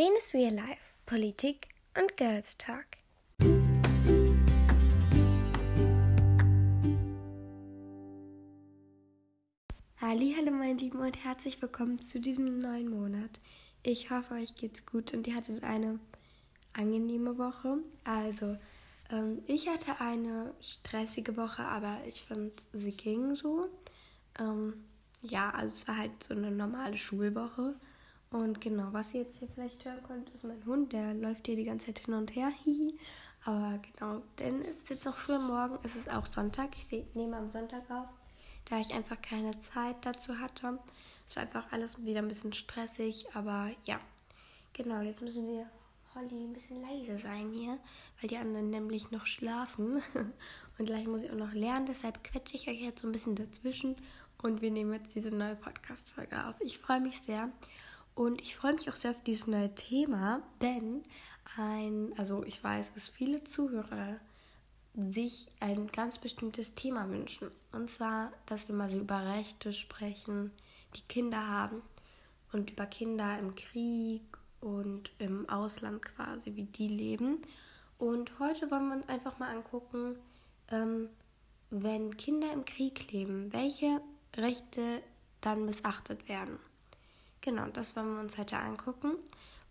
Lenes Real Life, Politik und Girls Talk. Hallo meine Lieben und herzlich willkommen zu diesem neuen Monat. Ich hoffe, euch geht's gut und ihr hattet eine angenehme Woche. Also, ähm, ich hatte eine stressige Woche, aber ich fand, sie ging so. Ähm, ja, also es war halt so eine normale Schulwoche. Und genau, was ihr jetzt hier vielleicht hören könnt, ist mein Hund. Der läuft hier die ganze Zeit hin und her. Aber genau, denn es ist jetzt noch früh Morgen. Es ist auch Sonntag. Ich nehme am Sonntag auf, da ich einfach keine Zeit dazu hatte. Es war einfach alles wieder ein bisschen stressig. Aber ja, genau, jetzt müssen wir Holly ein bisschen leise sein hier, weil die anderen nämlich noch schlafen. Und gleich muss ich auch noch lernen. Deshalb quetsche ich euch jetzt so ein bisschen dazwischen. Und wir nehmen jetzt diese neue Podcast-Folge auf. Ich freue mich sehr. Und ich freue mich auch sehr auf dieses neue Thema, denn ein, also ich weiß, dass viele Zuhörer sich ein ganz bestimmtes Thema wünschen. Und zwar, dass wir mal so über Rechte sprechen, die Kinder haben. Und über Kinder im Krieg und im Ausland quasi, wie die leben. Und heute wollen wir uns einfach mal angucken, ähm, wenn Kinder im Krieg leben, welche Rechte dann missachtet werden. Genau, das wollen wir uns heute angucken.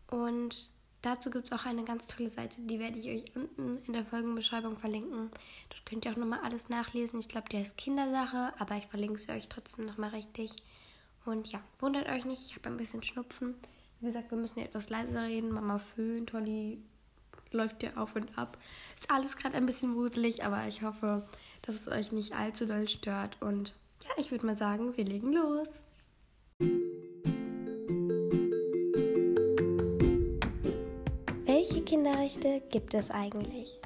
Und dazu gibt es auch eine ganz tolle Seite, die werde ich euch unten in der Folgenbeschreibung verlinken. Dort könnt ihr auch nochmal alles nachlesen. Ich glaube, der ist Kindersache, aber ich verlinke sie euch trotzdem nochmal richtig. Und ja, wundert euch nicht, ich habe ein bisschen Schnupfen. Wie gesagt, wir müssen hier etwas leiser reden. Mama föhnt, Tolly läuft hier auf und ab. Ist alles gerade ein bisschen wuselig, aber ich hoffe, dass es euch nicht allzu doll stört. Und ja, ich würde mal sagen, wir legen los. Welche Kinderrechte gibt es eigentlich?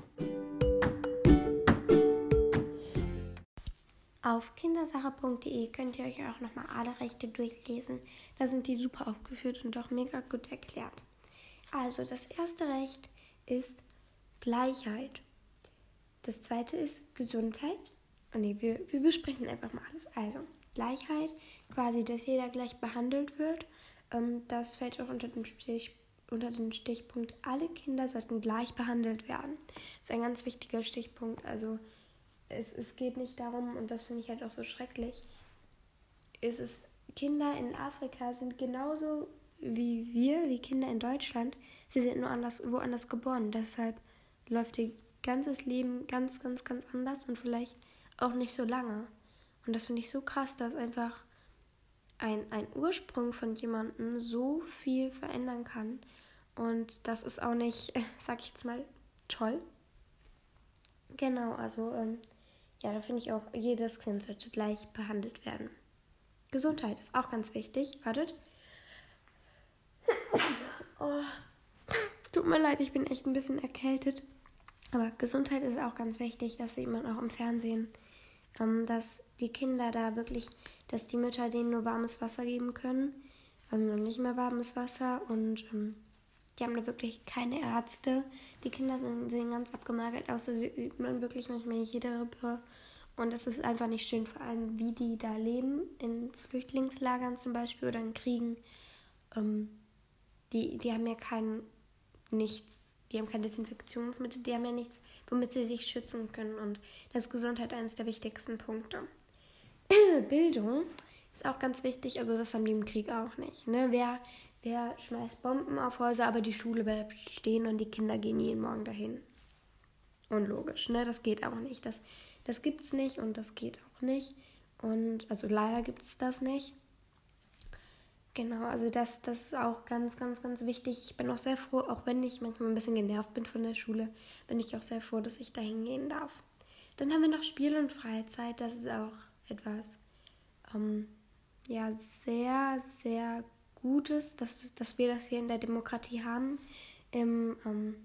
Auf kindersache.de könnt ihr euch auch nochmal alle Rechte durchlesen. Da sind die super aufgeführt und auch mega gut erklärt. Also das erste Recht ist Gleichheit. Das zweite ist Gesundheit. Oh nee, wir, wir besprechen einfach mal alles. Also Gleichheit, quasi, dass jeder gleich behandelt wird. Ähm, das fällt auch unter den, Stich, unter den Stichpunkt, alle Kinder sollten gleich behandelt werden. Das ist ein ganz wichtiger Stichpunkt. Also es, es geht nicht darum, und das finde ich halt auch so schrecklich, es ist, Kinder in Afrika sind genauso wie wir, wie Kinder in Deutschland. Sie sind nur anders, woanders geboren. Deshalb läuft ihr ganzes Leben ganz, ganz, ganz anders und vielleicht auch nicht so lange. Und das finde ich so krass, dass einfach ein, ein Ursprung von jemandem so viel verändern kann. Und das ist auch nicht, sag ich jetzt mal, toll. Genau, also ähm, ja, da finde ich auch, jedes Kind sollte gleich behandelt werden. Gesundheit ist auch ganz wichtig. Wartet. Oh, tut mir leid, ich bin echt ein bisschen erkältet. Aber Gesundheit ist auch ganz wichtig. Das sieht man auch im Fernsehen. Ähm, dass die Kinder da wirklich, dass die Mütter denen nur warmes Wasser geben können. Also noch nicht mehr warmes Wasser. Und ähm, die haben da wirklich keine Ärzte. Die Kinder sind, sehen ganz abgemagert aus. Da sieht man wirklich manchmal nicht jede Rippe. Und es ist einfach nicht schön, vor allem wie die da leben, in Flüchtlingslagern zum Beispiel oder in Kriegen. Ähm, die, die haben ja kein nichts, die haben kein Desinfektionsmittel, die haben ja nichts, womit sie sich schützen können. Und das ist Gesundheit eines der wichtigsten Punkte. Bildung ist auch ganz wichtig, also das haben die im Krieg auch nicht. Ne? Wer, Wer schmeißt Bomben auf Häuser, aber die Schule bleibt stehen und die Kinder gehen jeden Morgen dahin? Unlogisch, ne? Das geht auch nicht. Das, das es nicht und das geht auch nicht. Und also leider gibt es das nicht. Genau, also das, das ist auch ganz, ganz, ganz wichtig. Ich bin auch sehr froh, auch wenn ich manchmal ein bisschen genervt bin von der Schule, bin ich auch sehr froh, dass ich da hingehen darf. Dann haben wir noch Spiel und Freizeit. Das ist auch etwas, ähm, ja, sehr, sehr Gutes, dass, dass wir das hier in der Demokratie haben. Im, ähm,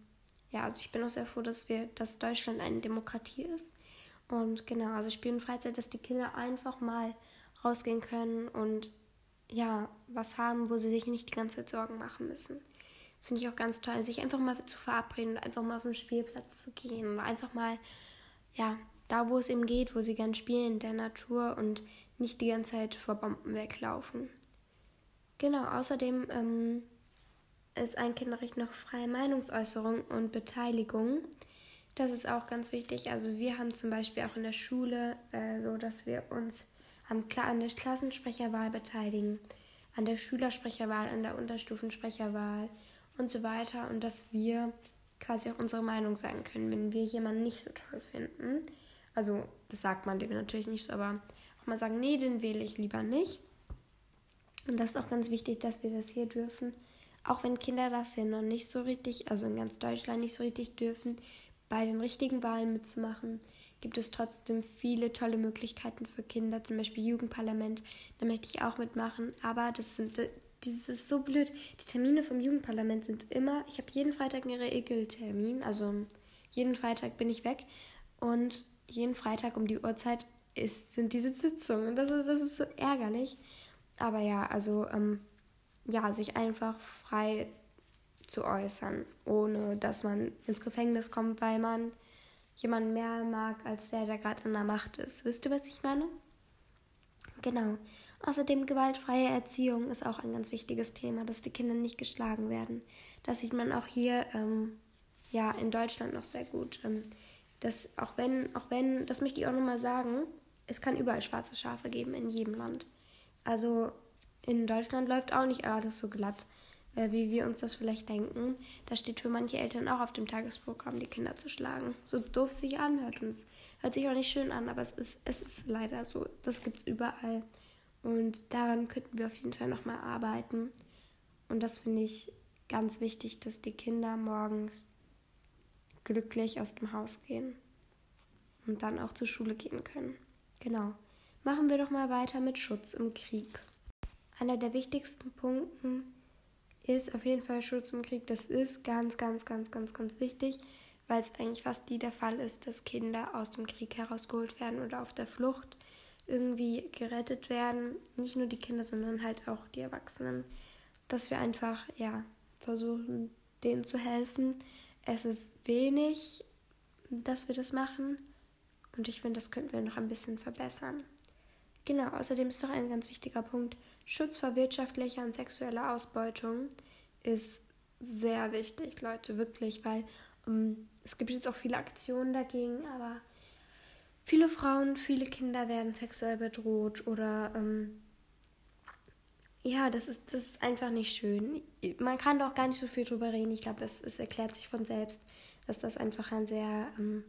ja, also ich bin auch sehr froh, dass wir, dass Deutschland eine Demokratie ist. Und genau, also Spiel und Freizeit, dass die Kinder einfach mal rausgehen können und ja, was haben, wo sie sich nicht die ganze Zeit Sorgen machen müssen. Das finde ich auch ganz toll, sich einfach mal zu verabreden und einfach mal auf den Spielplatz zu gehen und einfach mal, ja, da wo es eben geht, wo sie gern spielen, in der Natur und nicht die ganze Zeit vor Bomben weglaufen. Genau, außerdem ähm, ist ein Kinderrecht noch freie Meinungsäußerung und Beteiligung. Das ist auch ganz wichtig. Also wir haben zum Beispiel auch in der Schule äh, so, dass wir uns am, an der Klassensprecherwahl beteiligen, an der Schülersprecherwahl, an der Unterstufensprecherwahl und so weiter. Und dass wir quasi auch unsere Meinung sagen können, wenn wir jemanden nicht so toll finden. Also das sagt man dem natürlich nicht aber auch mal sagen, nee, den wähle ich lieber nicht. Und das ist auch ganz wichtig, dass wir das hier dürfen. Auch wenn Kinder das hier noch nicht so richtig, also in ganz Deutschland nicht so richtig dürfen, bei den richtigen Wahlen mitzumachen, gibt es trotzdem viele tolle Möglichkeiten für Kinder, zum Beispiel Jugendparlament. Da möchte ich auch mitmachen, aber das sind das ist so blöd. Die Termine vom Jugendparlament sind immer, ich habe jeden Freitag einen Regeltermin, also jeden Freitag bin ich weg und jeden Freitag um die Uhrzeit ist, sind diese Sitzungen. Das ist, das ist so ärgerlich. Aber ja, also ähm, ja, sich einfach frei zu äußern, ohne dass man ins Gefängnis kommt, weil man jemanden mehr mag als der, der gerade in der Macht ist. Wisst ihr, was ich meine? Genau. Außerdem gewaltfreie Erziehung ist auch ein ganz wichtiges Thema, dass die Kinder nicht geschlagen werden. Das sieht man auch hier ähm, ja in Deutschland noch sehr gut. Ähm, dass auch wenn, auch wenn, das möchte ich auch nochmal sagen, es kann überall schwarze Schafe geben in jedem Land. Also in Deutschland läuft auch nicht alles so glatt, äh, wie wir uns das vielleicht denken. Da steht für manche Eltern auch auf dem Tagesprogramm, die Kinder zu schlagen. So doof es sich anhört und es hört sich auch nicht schön an, aber es ist, es ist leider so. Das gibt es überall. Und daran könnten wir auf jeden Fall nochmal arbeiten. Und das finde ich ganz wichtig, dass die Kinder morgens glücklich aus dem Haus gehen und dann auch zur Schule gehen können. Genau. Machen wir doch mal weiter mit Schutz im Krieg. Einer der wichtigsten Punkte ist auf jeden Fall Schutz im Krieg. Das ist ganz, ganz, ganz, ganz, ganz wichtig, weil es eigentlich fast nie der Fall ist, dass Kinder aus dem Krieg herausgeholt werden oder auf der Flucht irgendwie gerettet werden. Nicht nur die Kinder, sondern halt auch die Erwachsenen. Dass wir einfach, ja, versuchen, denen zu helfen. Es ist wenig, dass wir das machen. Und ich finde, das könnten wir noch ein bisschen verbessern. Genau, außerdem ist noch ein ganz wichtiger Punkt. Schutz vor wirtschaftlicher und sexueller Ausbeutung ist sehr wichtig, Leute, wirklich, weil um, ähm, es gibt jetzt auch viele Aktionen dagegen, aber Viele Frauen, viele Kinder werden sexuell bedroht oder ähm, ja, das ist, das ist einfach nicht schön. Man kann doch gar nicht so viel drüber reden. Ich glaube, es, es erklärt sich von selbst, dass das einfach ein sehr ähm,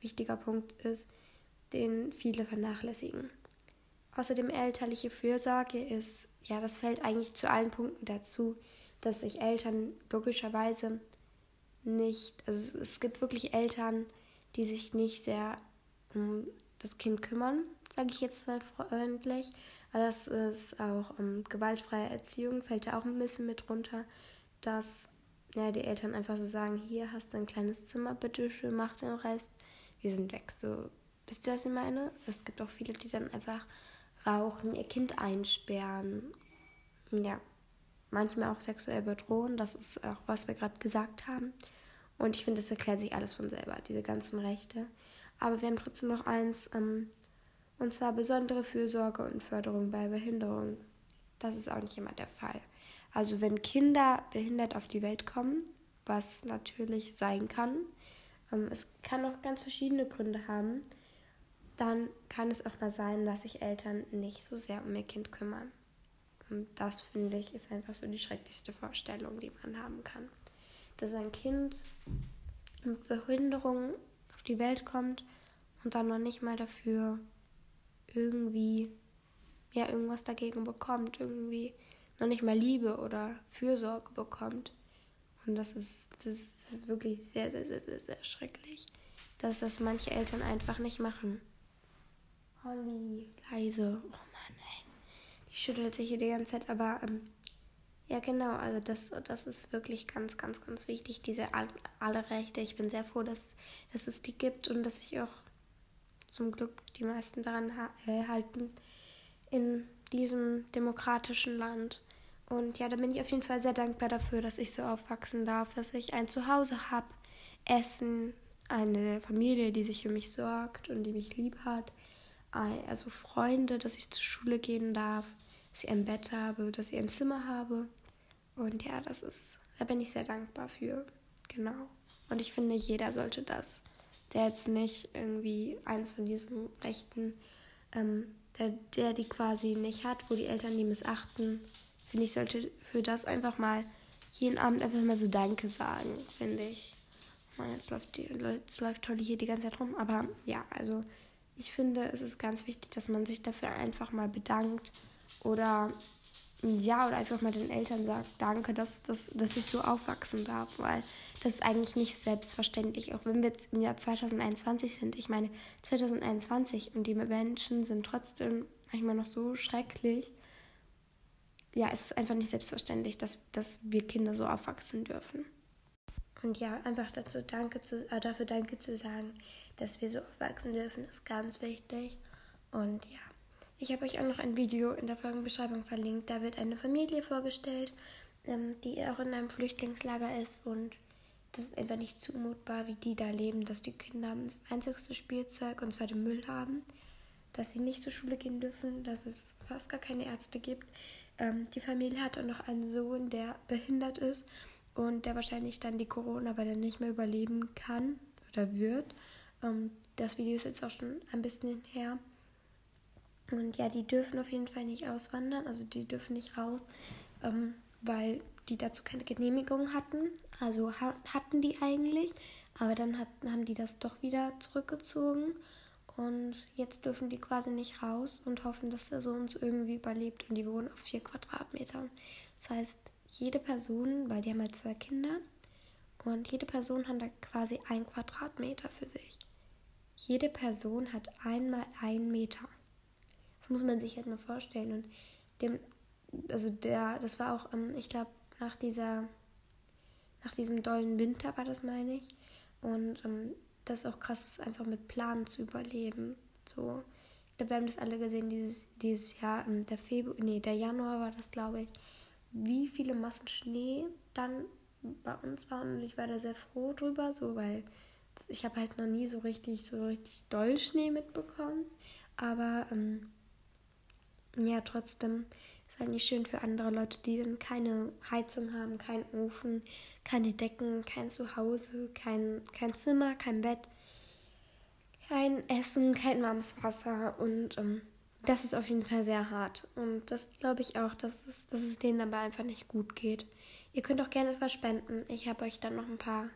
wichtiger Punkt ist, den viele vernachlässigen. Außerdem elterliche Fürsorge ist, ja, das fällt eigentlich zu allen Punkten dazu, dass sich Eltern logischerweise nicht, also es gibt wirklich Eltern, die sich nicht sehr um das Kind kümmern, sage ich jetzt mal freundlich. Aber das ist auch um, ähm, gewaltfreie Erziehung, fällt da auch ein bisschen mit runter, dass ja, die Eltern einfach so sagen, hier hast du ein kleines Zimmer, bitte schön, mach den Rest, wir sind weg. So, wisst ihr, was ich meine? Es gibt auch viele, die dann einfach rauchen, ihr Kind einsperren. Ja, manchmal auch sexuell bedrohen, das ist auch, was wir gerade gesagt haben. Und ich finde, das erklärt sich alles von selber, diese ganzen Rechte. Aber wir haben trotzdem noch eins, ähm, und zwar besondere Fürsorge und Förderung bei Behinderung. Das ist auch nicht immer der Fall. Also wenn Kinder behindert auf die Welt kommen, was natürlich sein kann, ähm, es kann auch ganz verschiedene Gründe haben, dann kann es auch mal sein, dass sich Eltern nicht so sehr um ihr Kind kümmern. Und das finde ich ist einfach so die schrecklichste Vorstellung, die man haben kann. Dass ein Kind mit Behinderung auf die Welt kommt und dann noch nicht mal dafür irgendwie ja irgendwas dagegen bekommt, irgendwie noch nicht mal Liebe oder Fürsorge bekommt. Und das ist, das, ist wirklich sehr, sehr, sehr, sehr, sehr schrecklich, dass das manche Eltern einfach nicht machen. Holly, leise. Oh Mann, ey. Die schüttelt sich hier die ganze Zeit, aber ähm, ja, genau, also das, das ist wirklich ganz, ganz, ganz wichtig, diese alle Rechte. Ich bin sehr froh, dass, dass es die gibt und dass sich auch zum Glück die meisten daran äh, halten in diesem demokratischen Land. Und ja, da bin ich auf jeden Fall sehr dankbar dafür, dass ich so aufwachsen darf, dass ich ein Zuhause habe, Essen, eine Familie, die sich für mich sorgt und die mich lieb hat, also Freunde, dass ich zur Schule gehen darf, dass ich ein Bett habe, dass ich ein Zimmer habe und ja, das ist Da bin ich sehr dankbar für. Genau. Und ich finde, jeder sollte das. Der jetzt nicht irgendwie eins von diesen Rechten, ähm, der, der die quasi nicht hat, wo die Eltern die missachten, finde ich, sollte für das einfach mal jeden Abend einfach mal so Danke sagen, finde ich. Mann, jetzt läuft, die, jetzt läuft Tolly hier die ganze Zeit rum. Aber ja, also ich finde, es ist ganz wichtig, dass man sich dafür einfach mal bedankt oder ja, oder einfach mal den Eltern sagt, danke, dass, dass, dass ich so aufwachsen darf, weil das ist eigentlich nicht selbstverständlich, auch wenn wir jetzt im Jahr 2021 sind. Ich meine, 2021 und die Menschen sind trotzdem manchmal noch so schrecklich. Ja, es ist einfach nicht selbstverständlich, dass, dass wir Kinder so aufwachsen dürfen. Und ja, einfach dazu danke zu, äh, dafür Danke zu sagen, dass wir so aufwachsen dürfen, ist ganz wichtig. Und ja, ich habe euch auch noch ein Video in der Folgenbeschreibung verlinkt. Da wird eine Familie vorgestellt, ähm, die auch in einem Flüchtlingslager ist. Und das ist einfach nicht zumutbar, wie die da leben, dass die Kinder das einzigste Spielzeug, und zwar den Müll haben, dass sie nicht zur Schule gehen dürfen, dass es fast gar keine Ärzte gibt. Ähm, die Familie hat auch noch einen Sohn, der behindert ist und der wahrscheinlich dann die Corona, weil er nicht mehr überleben kann oder wird. Ähm, das Video ist jetzt auch schon ein bisschen her. Und ja, die dürfen auf jeden Fall nicht auswandern, also die dürfen nicht raus, ähm, weil die dazu keine Genehmigung hatten. Also ha hatten die eigentlich, aber dann hat, haben die das doch wieder zurückgezogen. Und jetzt dürfen die quasi nicht raus und hoffen, dass der Sohn es irgendwie überlebt. Und die wohnen auf vier Quadratmetern. Das heißt, jede Person, weil die haben halt zwei Kinder, und jede Person hat da quasi ein Quadratmeter für sich. Jede Person hat einmal einen Meter. Das muss man sich halt mal vorstellen. Und dem, also der, das war auch, ähm, ich glaube, nach dieser, nach diesem dollen Winter war das, meine ich. Und ähm, das ist auch krass ist, einfach mit Planen zu überleben. So, ich glaube, wir haben das alle gesehen dieses, dieses Jahr, ähm, der Februar, nee, der Januar war das, glaube ich wie viele Massen Schnee dann bei uns waren und ich war da sehr froh drüber, so weil ich habe halt noch nie so richtig so richtig doll Schnee mitbekommen, aber ähm, ja trotzdem ist halt nicht schön für andere Leute, die dann keine Heizung haben, keinen Ofen, keine Decken, kein Zuhause, kein kein Zimmer, kein Bett, kein Essen, kein warmes Wasser und ähm, das ist auf jeden Fall sehr hart. Und das glaube ich auch, dass es, dass es denen dabei einfach nicht gut geht. Ihr könnt auch gerne etwas spenden. Ich habe euch dann noch ein paar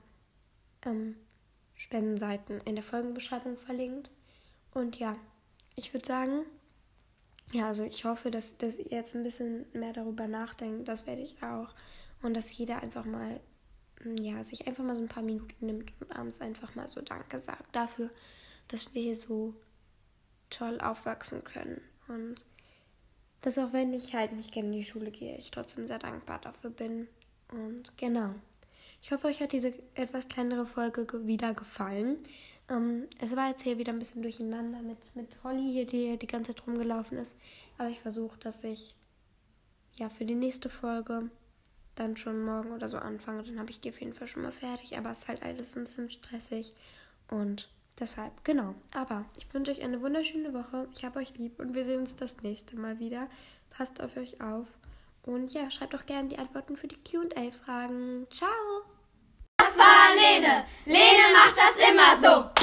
ähm, Spendenseiten in der Folgenbeschreibung verlinkt. Und ja, ich würde sagen, ja, also ich hoffe, dass, dass ihr jetzt ein bisschen mehr darüber nachdenkt. Das werde ich auch. Und dass jeder einfach mal, ja, sich einfach mal so ein paar Minuten nimmt und abends einfach mal so Danke sagt dafür, dass wir hier so toll aufwachsen können. Und dass auch wenn ich halt nicht gerne in die Schule gehe, ich trotzdem sehr dankbar dafür bin. Und genau. Ich hoffe, euch hat diese etwas kleinere Folge wieder gefallen. Ähm, es war jetzt hier wieder ein bisschen durcheinander mit, mit Holly hier, die die ganze Zeit rumgelaufen ist. Aber ich versuche, dass ich ja für die nächste Folge dann schon morgen oder so anfange. Dann habe ich die auf jeden Fall schon mal fertig. Aber es ist halt alles ein bisschen stressig. Und Deshalb, genau. Aber ich wünsche euch eine wunderschöne Woche. Ich habe euch lieb und wir sehen uns das nächste Mal wieder. Passt auf euch auf. Und ja, schreibt doch gerne die Antworten für die QA-Fragen. Ciao! Das war Lene. Lene macht das immer so.